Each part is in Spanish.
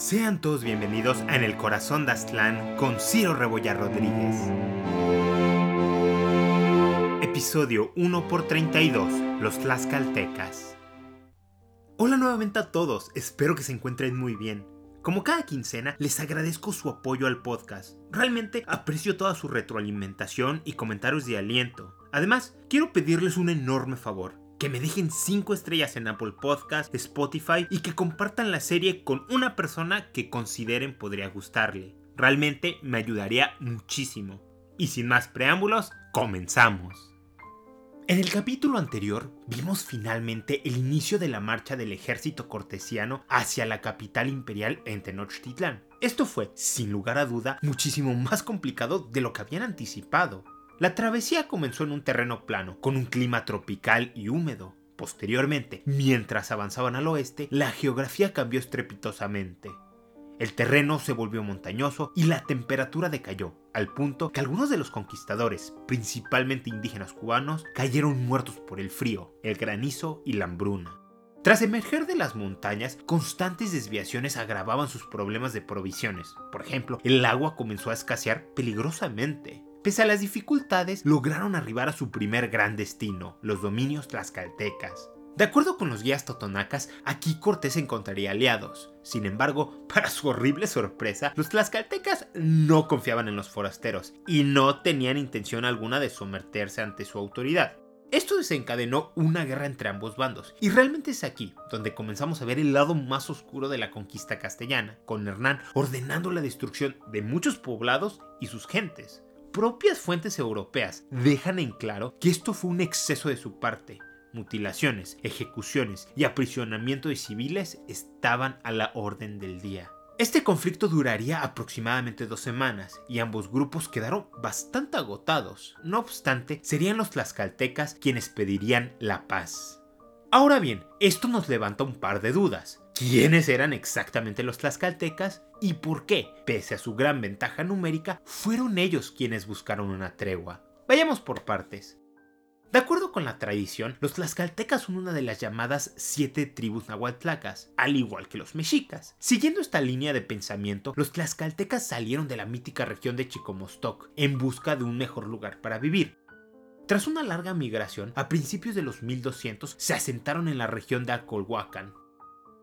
Sean todos bienvenidos a En el Corazón de Aztlán con Ciro Rebolla Rodríguez. Episodio 1 por 32 Los Tlaxcaltecas. Hola nuevamente a todos, espero que se encuentren muy bien. Como cada quincena, les agradezco su apoyo al podcast. Realmente aprecio toda su retroalimentación y comentarios de aliento. Además, quiero pedirles un enorme favor que me dejen 5 estrellas en Apple Podcast, Spotify y que compartan la serie con una persona que consideren podría gustarle. Realmente me ayudaría muchísimo. Y sin más preámbulos, comenzamos. En el capítulo anterior vimos finalmente el inicio de la marcha del ejército cortesiano hacia la capital imperial en Tenochtitlán. Esto fue, sin lugar a duda, muchísimo más complicado de lo que habían anticipado. La travesía comenzó en un terreno plano, con un clima tropical y húmedo. Posteriormente, mientras avanzaban al oeste, la geografía cambió estrepitosamente. El terreno se volvió montañoso y la temperatura decayó, al punto que algunos de los conquistadores, principalmente indígenas cubanos, cayeron muertos por el frío, el granizo y la hambruna. Tras emerger de las montañas, constantes desviaciones agravaban sus problemas de provisiones. Por ejemplo, el agua comenzó a escasear peligrosamente. Pese a las dificultades, lograron arribar a su primer gran destino, los dominios tlaxcaltecas. De acuerdo con los guías totonacas, aquí Cortés encontraría aliados. Sin embargo, para su horrible sorpresa, los tlaxcaltecas no confiaban en los forasteros y no tenían intención alguna de someterse ante su autoridad. Esto desencadenó una guerra entre ambos bandos, y realmente es aquí donde comenzamos a ver el lado más oscuro de la conquista castellana, con Hernán ordenando la destrucción de muchos poblados y sus gentes propias fuentes europeas dejan en claro que esto fue un exceso de su parte. Mutilaciones, ejecuciones y aprisionamiento de civiles estaban a la orden del día. Este conflicto duraría aproximadamente dos semanas y ambos grupos quedaron bastante agotados. No obstante, serían los tlaxcaltecas quienes pedirían la paz. Ahora bien, esto nos levanta un par de dudas quiénes eran exactamente los tlaxcaltecas y por qué, pese a su gran ventaja numérica, fueron ellos quienes buscaron una tregua. Vayamos por partes. De acuerdo con la tradición, los tlaxcaltecas son una de las llamadas siete tribus nahuatlacas, al igual que los mexicas. Siguiendo esta línea de pensamiento, los tlaxcaltecas salieron de la mítica región de Chicomostoc en busca de un mejor lugar para vivir. Tras una larga migración, a principios de los 1200 se asentaron en la región de Acolhuacan,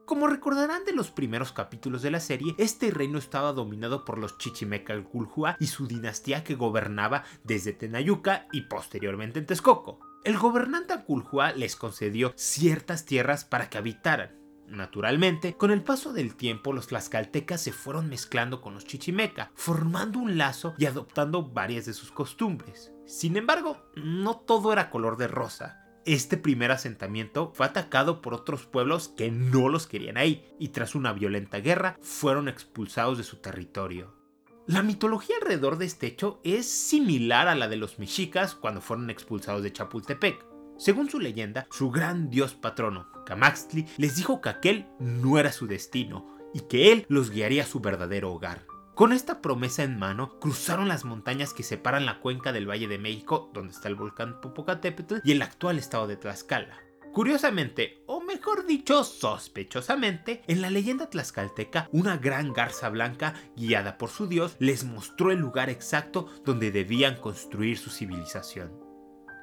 como recordarán de los primeros capítulos de la serie, este reino estaba dominado por los Chichimeca-Culhua y su dinastía que gobernaba desde Tenayuca y posteriormente en Texcoco. El gobernante Aculhua les concedió ciertas tierras para que habitaran. Naturalmente, con el paso del tiempo los tlaxcaltecas se fueron mezclando con los chichimeca, formando un lazo y adoptando varias de sus costumbres. Sin embargo, no todo era color de rosa este primer asentamiento fue atacado por otros pueblos que no los querían ahí y tras una violenta guerra fueron expulsados de su territorio. La mitología alrededor de este hecho es similar a la de los mexicas cuando fueron expulsados de Chapultepec. Según su leyenda, su gran dios patrono, Camaxtli, les dijo que aquel no era su destino y que él los guiaría a su verdadero hogar. Con esta promesa en mano, cruzaron las montañas que separan la cuenca del Valle de México, donde está el volcán Popocatépetl, y el actual estado de Tlaxcala. Curiosamente, o mejor dicho, sospechosamente, en la leyenda tlaxcalteca, una gran garza blanca, guiada por su dios, les mostró el lugar exacto donde debían construir su civilización.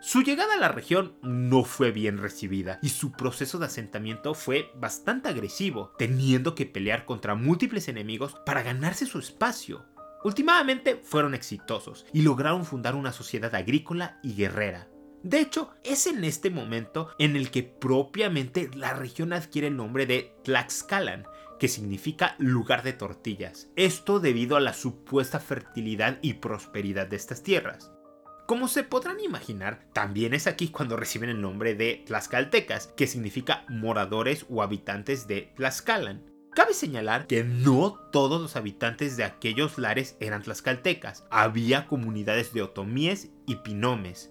Su llegada a la región no fue bien recibida y su proceso de asentamiento fue bastante agresivo, teniendo que pelear contra múltiples enemigos para ganarse su espacio. Últimamente fueron exitosos y lograron fundar una sociedad agrícola y guerrera. De hecho, es en este momento en el que propiamente la región adquiere el nombre de Tlaxcalan, que significa lugar de tortillas. Esto debido a la supuesta fertilidad y prosperidad de estas tierras. Como se podrán imaginar, también es aquí cuando reciben el nombre de Tlaxcaltecas, que significa moradores o habitantes de Tlaxcalan. Cabe señalar que no todos los habitantes de aquellos lares eran tlaxcaltecas, había comunidades de otomíes y pinomes,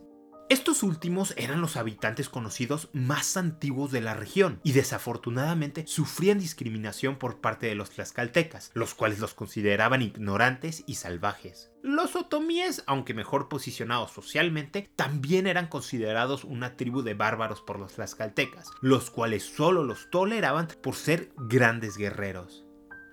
estos últimos eran los habitantes conocidos más antiguos de la región y desafortunadamente sufrían discriminación por parte de los tlaxcaltecas, los cuales los consideraban ignorantes y salvajes. Los otomíes, aunque mejor posicionados socialmente, también eran considerados una tribu de bárbaros por los tlaxcaltecas, los cuales solo los toleraban por ser grandes guerreros.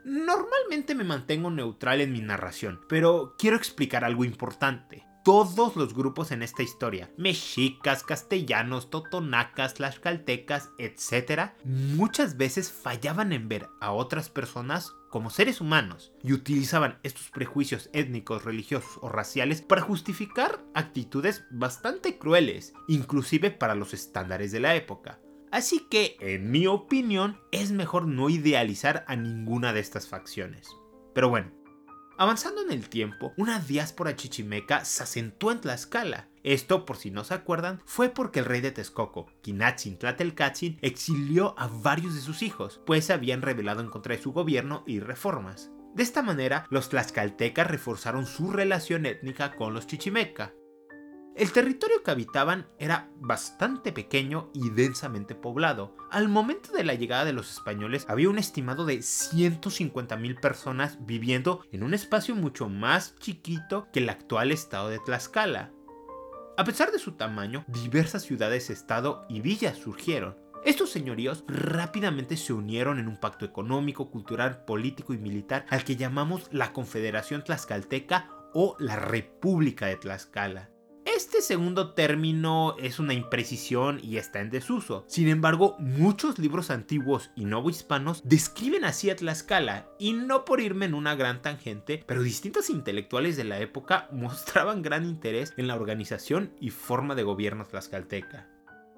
Normalmente me mantengo neutral en mi narración, pero quiero explicar algo importante todos los grupos en esta historia, mexicas, castellanos, totonacas, tlaxcaltecas, etc., muchas veces fallaban en ver a otras personas como seres humanos y utilizaban estos prejuicios étnicos, religiosos o raciales para justificar actitudes bastante crueles, inclusive para los estándares de la época. Así que, en mi opinión, es mejor no idealizar a ninguna de estas facciones. Pero bueno, Avanzando en el tiempo, una diáspora chichimeca se asentó en Tlaxcala. Esto, por si no se acuerdan, fue porque el rey de Texcoco, Kinatzin Tlatelcatzin, exilió a varios de sus hijos, pues se habían rebelado en contra de su gobierno y reformas. De esta manera, los tlaxcaltecas reforzaron su relación étnica con los chichimeca. El territorio que habitaban era bastante pequeño y densamente poblado. Al momento de la llegada de los españoles había un estimado de 150.000 personas viviendo en un espacio mucho más chiquito que el actual estado de Tlaxcala. A pesar de su tamaño, diversas ciudades, estado y villas surgieron. Estos señoríos rápidamente se unieron en un pacto económico, cultural, político y militar al que llamamos la Confederación Tlaxcalteca o la República de Tlaxcala. Este segundo término es una imprecisión y está en desuso. Sin embargo, muchos libros antiguos y novohispanos describen así a Tlaxcala, y no por irme en una gran tangente, pero distintos intelectuales de la época mostraban gran interés en la organización y forma de gobierno tlaxcalteca.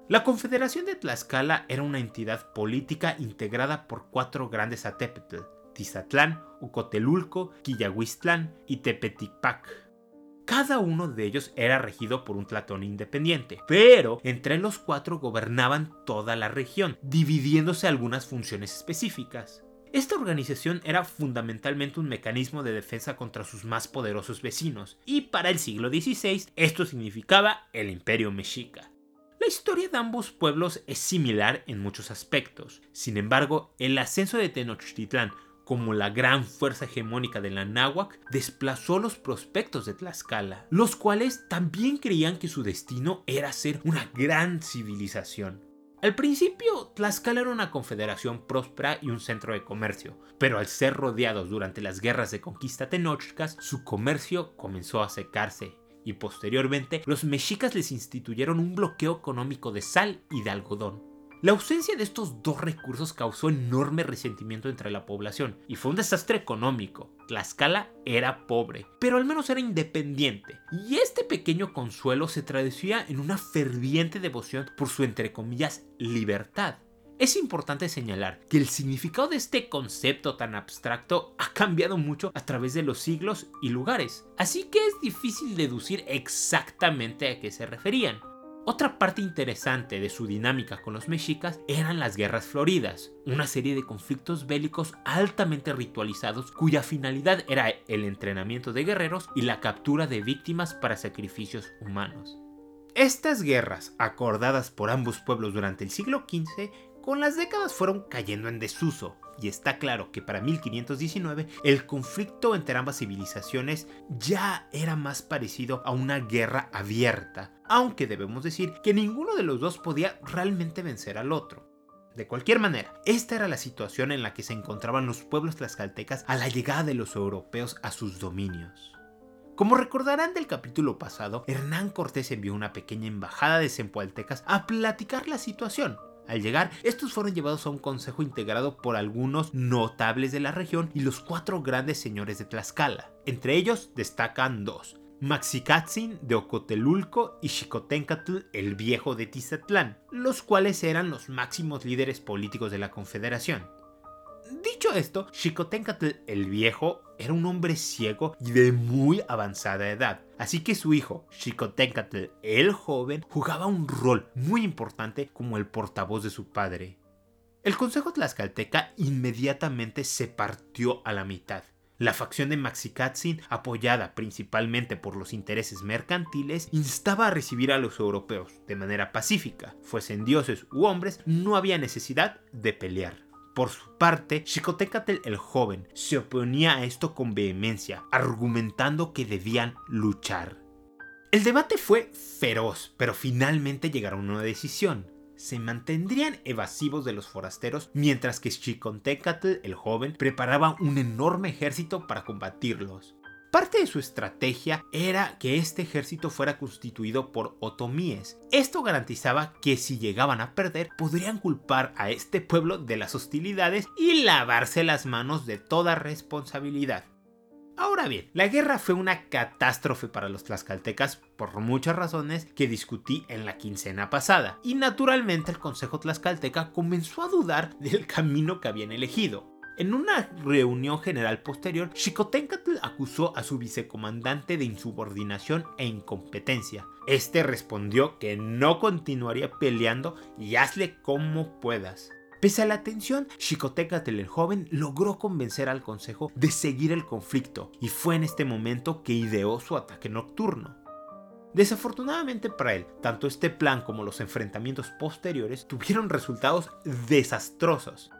La Confederación de Tlaxcala era una entidad política integrada por cuatro grandes atépetl, Tizatlán, Ucotelulco, Quillahuistlán y Tepetipac cada uno de ellos era regido por un Tlatón independiente, pero entre los cuatro gobernaban toda la región, dividiéndose algunas funciones específicas. Esta organización era fundamentalmente un mecanismo de defensa contra sus más poderosos vecinos, y para el siglo XVI esto significaba el Imperio Mexica. La historia de ambos pueblos es similar en muchos aspectos. Sin embargo, el ascenso de Tenochtitlán como la gran fuerza hegemónica de la náhuac, desplazó los prospectos de Tlaxcala, los cuales también creían que su destino era ser una gran civilización. Al principio, Tlaxcala era una confederación próspera y un centro de comercio, pero al ser rodeados durante las guerras de conquista tenochcas, su comercio comenzó a secarse y posteriormente los mexicas les instituyeron un bloqueo económico de sal y de algodón. La ausencia de estos dos recursos causó enorme resentimiento entre la población y fue un desastre económico. Tlaxcala era pobre, pero al menos era independiente, y este pequeño consuelo se traducía en una ferviente devoción por su entre comillas libertad. Es importante señalar que el significado de este concepto tan abstracto ha cambiado mucho a través de los siglos y lugares, así que es difícil deducir exactamente a qué se referían. Otra parte interesante de su dinámica con los mexicas eran las guerras floridas, una serie de conflictos bélicos altamente ritualizados cuya finalidad era el entrenamiento de guerreros y la captura de víctimas para sacrificios humanos. Estas guerras, acordadas por ambos pueblos durante el siglo XV, con las décadas fueron cayendo en desuso, y está claro que para 1519 el conflicto entre ambas civilizaciones ya era más parecido a una guerra abierta, aunque debemos decir que ninguno de los dos podía realmente vencer al otro. De cualquier manera, esta era la situación en la que se encontraban los pueblos tlaxcaltecas a la llegada de los europeos a sus dominios. Como recordarán del capítulo pasado, Hernán Cortés envió una pequeña embajada de zempoaltecas a platicar la situación, al llegar, estos fueron llevados a un consejo integrado por algunos notables de la región y los cuatro grandes señores de Tlaxcala. Entre ellos destacan dos, Maxicatzin de Ocotelulco y Xicotencatl el Viejo de Tizatlán, los cuales eran los máximos líderes políticos de la Confederación. Dicho esto, Xicotencatl el Viejo era un hombre ciego y de muy avanzada edad, así que su hijo, Xicotencatl el Joven, jugaba un rol muy importante como el portavoz de su padre. El Consejo Tlaxcalteca inmediatamente se partió a la mitad. La facción de Maxicatzin, apoyada principalmente por los intereses mercantiles, instaba a recibir a los europeos de manera pacífica. Fuesen dioses u hombres, no había necesidad de pelear. Por su parte, Xicotecatl el joven se oponía a esto con vehemencia, argumentando que debían luchar. El debate fue feroz, pero finalmente llegaron a una decisión. se mantendrían evasivos de los forasteros mientras que Xicoténcatl el joven preparaba un enorme ejército para combatirlos. Parte de su estrategia era que este ejército fuera constituido por otomíes. Esto garantizaba que si llegaban a perder podrían culpar a este pueblo de las hostilidades y lavarse las manos de toda responsabilidad. Ahora bien, la guerra fue una catástrofe para los tlaxcaltecas por muchas razones que discutí en la quincena pasada, y naturalmente el Consejo Tlaxcalteca comenzó a dudar del camino que habían elegido. En una reunión general posterior, Xicoténcatl acusó a su vicecomandante de insubordinación e incompetencia. Este respondió que no continuaría peleando y hazle como puedas. Pese a la tensión, Xicoténcatl el joven logró convencer al consejo de seguir el conflicto y fue en este momento que ideó su ataque nocturno. Desafortunadamente para él, tanto este plan como los enfrentamientos posteriores tuvieron resultados desastrosos.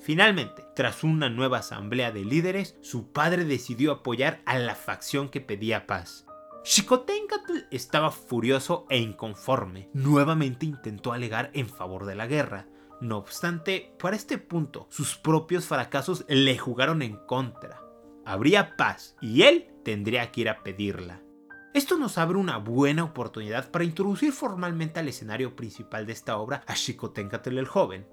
Finalmente, tras una nueva asamblea de líderes, su padre decidió apoyar a la facción que pedía paz. Xicoténcatl estaba furioso e inconforme. Nuevamente intentó alegar en favor de la guerra. No obstante, para este punto, sus propios fracasos le jugaron en contra. Habría paz y él tendría que ir a pedirla. Esto nos abre una buena oportunidad para introducir formalmente al escenario principal de esta obra a Xicoténcatl el joven,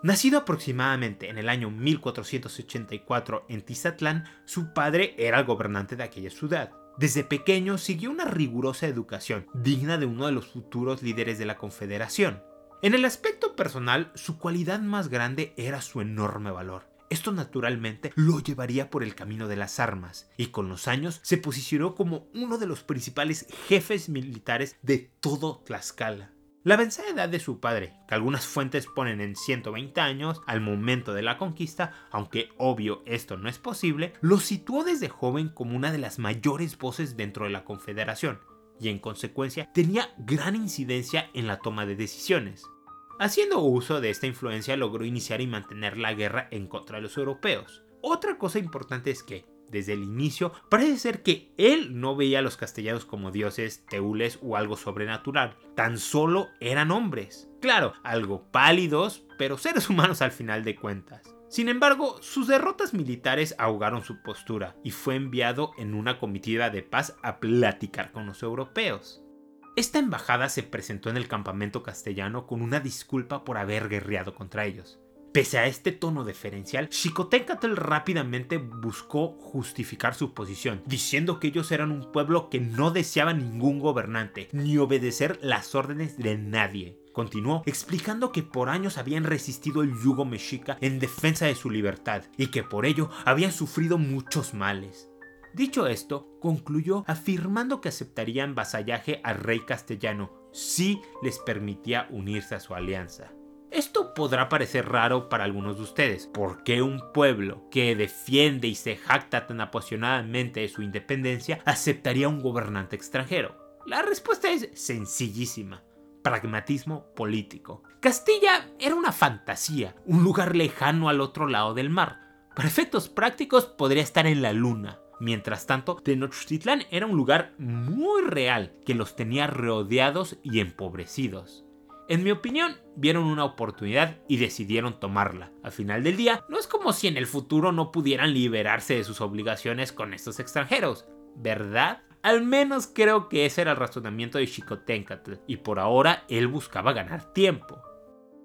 Nacido aproximadamente en el año 1484 en Tizatlán, su padre era el gobernante de aquella ciudad. Desde pequeño siguió una rigurosa educación, digna de uno de los futuros líderes de la Confederación. En el aspecto personal, su cualidad más grande era su enorme valor. Esto naturalmente lo llevaría por el camino de las armas, y con los años se posicionó como uno de los principales jefes militares de todo Tlaxcala. La avanzada edad de su padre, que algunas fuentes ponen en 120 años al momento de la conquista, aunque obvio esto no es posible, lo situó desde joven como una de las mayores voces dentro de la Confederación, y en consecuencia tenía gran incidencia en la toma de decisiones. Haciendo uso de esta influencia logró iniciar y mantener la guerra en contra de los europeos. Otra cosa importante es que, desde el inicio, parece ser que él no veía a los castellanos como dioses, teules o algo sobrenatural, tan solo eran hombres. Claro, algo pálidos, pero seres humanos al final de cuentas. Sin embargo, sus derrotas militares ahogaron su postura y fue enviado en una comitiva de paz a platicar con los europeos. Esta embajada se presentó en el campamento castellano con una disculpa por haber guerreado contra ellos. Pese a este tono deferencial, Xicoténcatl rápidamente buscó justificar su posición, diciendo que ellos eran un pueblo que no deseaba ningún gobernante, ni obedecer las órdenes de nadie. Continuó explicando que por años habían resistido el yugo mexica en defensa de su libertad y que por ello habían sufrido muchos males. Dicho esto, concluyó afirmando que aceptarían vasallaje al rey castellano si les permitía unirse a su alianza. Esto podrá parecer raro para algunos de ustedes. ¿Por qué un pueblo que defiende y se jacta tan apasionadamente de su independencia aceptaría un gobernante extranjero? La respuesta es sencillísima. Pragmatismo político. Castilla era una fantasía, un lugar lejano al otro lado del mar. Para efectos prácticos podría estar en la luna, Mientras tanto, Tenochtitlán era un lugar muy real que los tenía rodeados y empobrecidos. En mi opinión, vieron una oportunidad y decidieron tomarla. Al final del día, no es como si en el futuro no pudieran liberarse de sus obligaciones con estos extranjeros, ¿verdad? Al menos creo que ese era el razonamiento de Xicoténcatl, y por ahora él buscaba ganar tiempo.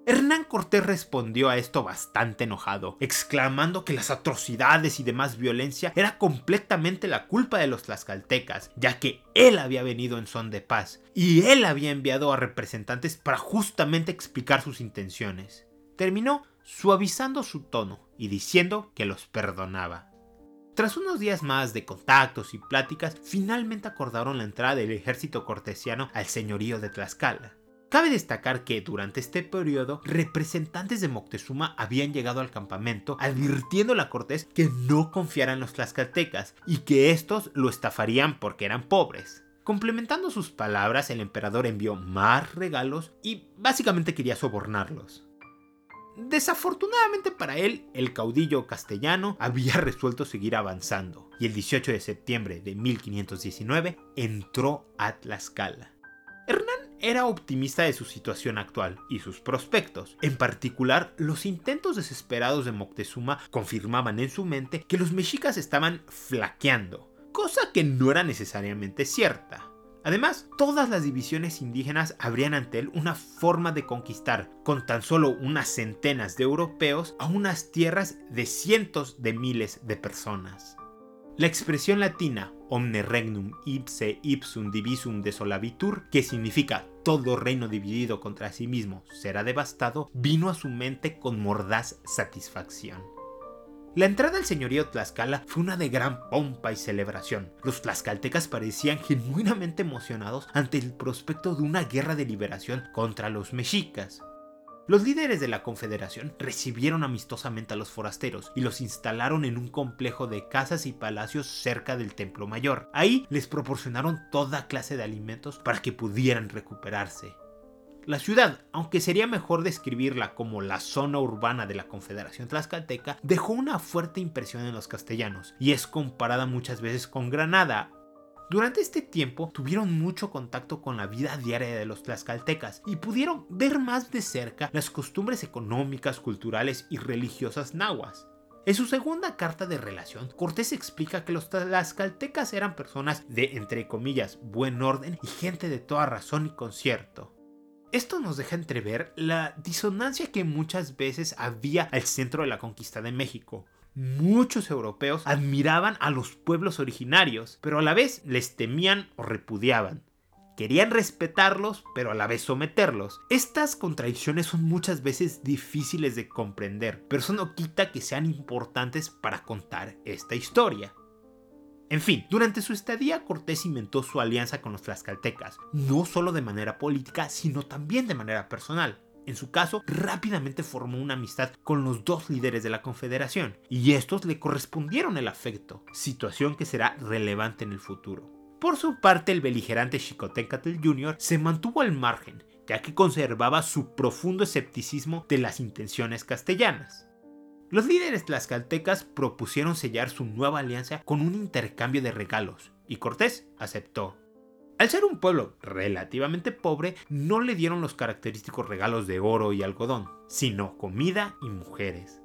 Hernán Cortés respondió a esto bastante enojado, exclamando que las atrocidades y demás violencia era completamente la culpa de los tlaxcaltecas, ya que él había venido en son de paz y él había enviado a representantes para justamente explicar sus intenciones. Terminó suavizando su tono y diciendo que los perdonaba. Tras unos días más de contactos y pláticas, finalmente acordaron la entrada del ejército cortesiano al señorío de Tlaxcala. Cabe destacar que durante este periodo representantes de Moctezuma habían llegado al campamento advirtiéndole a Cortés que no confiara en los tlaxcaltecas y que estos lo estafarían porque eran pobres. Complementando sus palabras, el emperador envió más regalos y básicamente quería sobornarlos. Desafortunadamente para él, el caudillo castellano había resuelto seguir avanzando y el 18 de septiembre de 1519 entró a Tlaxcala era optimista de su situación actual y sus prospectos. En particular, los intentos desesperados de Moctezuma confirmaban en su mente que los mexicas estaban flaqueando, cosa que no era necesariamente cierta. Además, todas las divisiones indígenas habrían ante él una forma de conquistar, con tan solo unas centenas de europeos, a unas tierras de cientos de miles de personas. La expresión latina omne regnum ipse ipsum divisum desolabitur, que significa todo reino dividido contra sí mismo será devastado, vino a su mente con mordaz satisfacción. La entrada al señorío Tlaxcala fue una de gran pompa y celebración. Los tlaxcaltecas parecían genuinamente emocionados ante el prospecto de una guerra de liberación contra los mexicas. Los líderes de la Confederación recibieron amistosamente a los forasteros y los instalaron en un complejo de casas y palacios cerca del Templo Mayor. Ahí les proporcionaron toda clase de alimentos para que pudieran recuperarse. La ciudad, aunque sería mejor describirla como la zona urbana de la Confederación Tlaxcalteca, dejó una fuerte impresión en los castellanos y es comparada muchas veces con Granada. Durante este tiempo tuvieron mucho contacto con la vida diaria de los tlaxcaltecas y pudieron ver más de cerca las costumbres económicas, culturales y religiosas nahuas. En su segunda carta de relación, Cortés explica que los tlaxcaltecas eran personas de, entre comillas, buen orden y gente de toda razón y concierto. Esto nos deja entrever la disonancia que muchas veces había al centro de la conquista de México. Muchos europeos admiraban a los pueblos originarios, pero a la vez les temían o repudiaban. Querían respetarlos, pero a la vez someterlos. Estas contradicciones son muchas veces difíciles de comprender, pero eso no quita que sean importantes para contar esta historia. En fin, durante su estadía Cortés inventó su alianza con los tlaxcaltecas, no solo de manera política, sino también de manera personal. En su caso, rápidamente formó una amistad con los dos líderes de la Confederación, y estos le correspondieron el afecto, situación que será relevante en el futuro. Por su parte, el beligerante Xicoténcatl Jr. se mantuvo al margen, ya que conservaba su profundo escepticismo de las intenciones castellanas. Los líderes tlaxcaltecas propusieron sellar su nueva alianza con un intercambio de regalos, y Cortés aceptó. Al ser un pueblo relativamente pobre, no le dieron los característicos regalos de oro y algodón, sino comida y mujeres.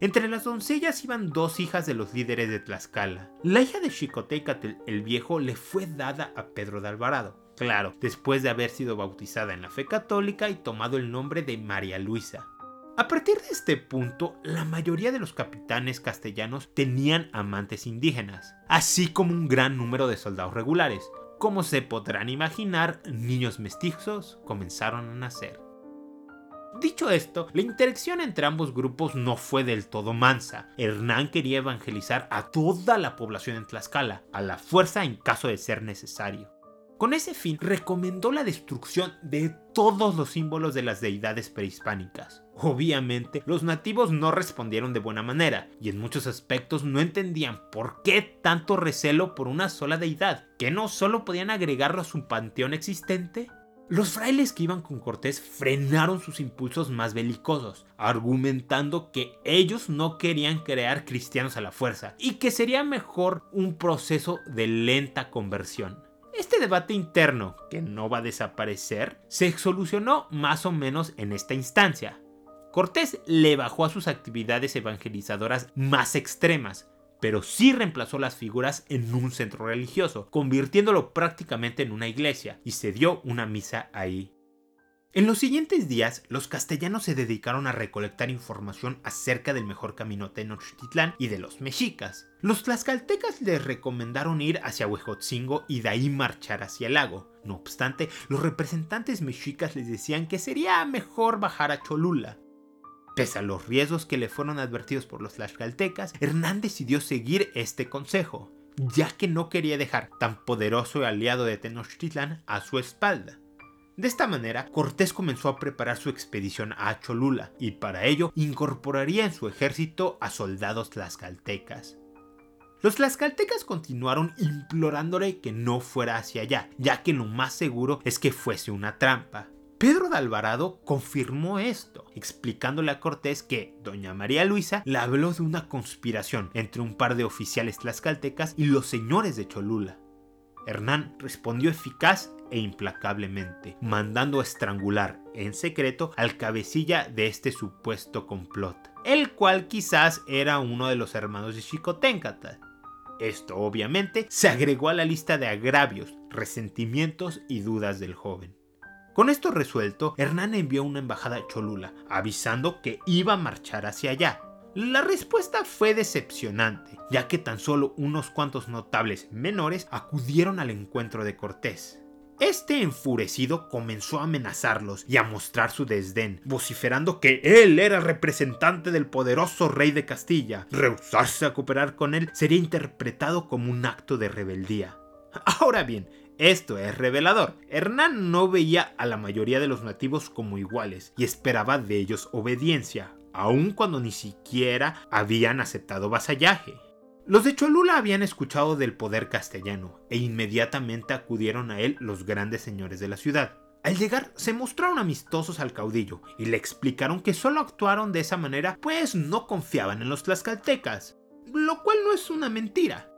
Entre las doncellas iban dos hijas de los líderes de Tlaxcala. La hija de Xicotécatl el Viejo le fue dada a Pedro de Alvarado, claro, después de haber sido bautizada en la fe católica y tomado el nombre de María Luisa. A partir de este punto, la mayoría de los capitanes castellanos tenían amantes indígenas, así como un gran número de soldados regulares. Como se podrán imaginar, niños mestizos comenzaron a nacer. Dicho esto, la interacción entre ambos grupos no fue del todo mansa. Hernán quería evangelizar a toda la población en Tlaxcala, a la fuerza en caso de ser necesario. Con ese fin, recomendó la destrucción de todos los símbolos de las deidades prehispánicas. Obviamente, los nativos no respondieron de buena manera, y en muchos aspectos no entendían por qué tanto recelo por una sola deidad, que no solo podían agregarlo a su panteón existente. Los frailes que iban con Cortés frenaron sus impulsos más belicosos, argumentando que ellos no querían crear cristianos a la fuerza y que sería mejor un proceso de lenta conversión. Este debate interno, que no va a desaparecer, se solucionó más o menos en esta instancia. Cortés le bajó a sus actividades evangelizadoras más extremas, pero sí reemplazó las figuras en un centro religioso, convirtiéndolo prácticamente en una iglesia, y se dio una misa ahí. En los siguientes días, los castellanos se dedicaron a recolectar información acerca del mejor camino Tenochtitlán y de los mexicas. Los tlaxcaltecas les recomendaron ir hacia Huejotzingo y de ahí marchar hacia el lago. No obstante, los representantes mexicas les decían que sería mejor bajar a Cholula. Pese a los riesgos que le fueron advertidos por los tlaxcaltecas, Hernán decidió seguir este consejo, ya que no quería dejar tan poderoso aliado de Tenochtitlán a su espalda. De esta manera, Cortés comenzó a preparar su expedición a Cholula y para ello incorporaría en su ejército a soldados tlaxcaltecas. Los tlaxcaltecas continuaron implorándole que no fuera hacia allá, ya que lo más seguro es que fuese una trampa. Pedro de Alvarado confirmó esto, explicándole a Cortés que doña María Luisa le habló de una conspiración entre un par de oficiales tlaxcaltecas y los señores de Cholula. Hernán respondió eficaz e implacablemente, mandando estrangular en secreto al cabecilla de este supuesto complot, el cual quizás era uno de los hermanos de Xicoténcatl. Esto obviamente se agregó a la lista de agravios, resentimientos y dudas del joven. Con esto resuelto, Hernán envió una embajada a Cholula, avisando que iba a marchar hacia allá. La respuesta fue decepcionante, ya que tan solo unos cuantos notables menores acudieron al encuentro de Cortés. Este enfurecido comenzó a amenazarlos y a mostrar su desdén, vociferando que él era representante del poderoso rey de Castilla. Rehusarse a cooperar con él sería interpretado como un acto de rebeldía. Ahora bien, esto es revelador. Hernán no veía a la mayoría de los nativos como iguales y esperaba de ellos obediencia, aun cuando ni siquiera habían aceptado vasallaje. Los de Cholula habían escuchado del poder castellano e inmediatamente acudieron a él los grandes señores de la ciudad. Al llegar se mostraron amistosos al caudillo y le explicaron que solo actuaron de esa manera pues no confiaban en los tlaxcaltecas, lo cual no es una mentira.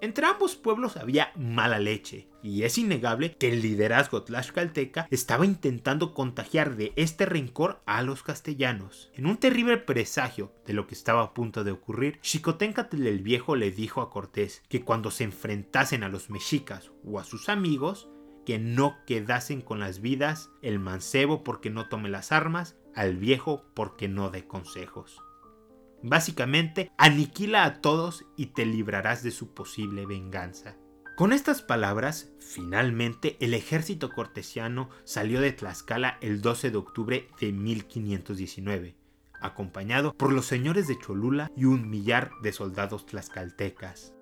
Entre ambos pueblos había mala leche, y es innegable que el liderazgo tlaxcalteca estaba intentando contagiar de este rencor a los castellanos. En un terrible presagio de lo que estaba a punto de ocurrir, Xicoténcatl el Viejo le dijo a Cortés que cuando se enfrentasen a los mexicas o a sus amigos, que no quedasen con las vidas, el mancebo porque no tome las armas, al viejo porque no dé consejos. Básicamente, aniquila a todos y te librarás de su posible venganza. Con estas palabras, finalmente el ejército cortesiano salió de Tlaxcala el 12 de octubre de 1519, acompañado por los señores de Cholula y un millar de soldados tlaxcaltecas.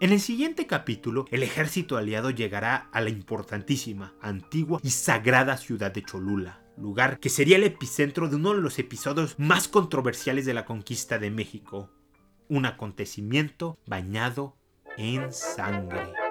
En el siguiente capítulo, el ejército aliado llegará a la importantísima, antigua y sagrada ciudad de Cholula, lugar que sería el epicentro de uno de los episodios más controversiales de la conquista de México, un acontecimiento bañado en sangre.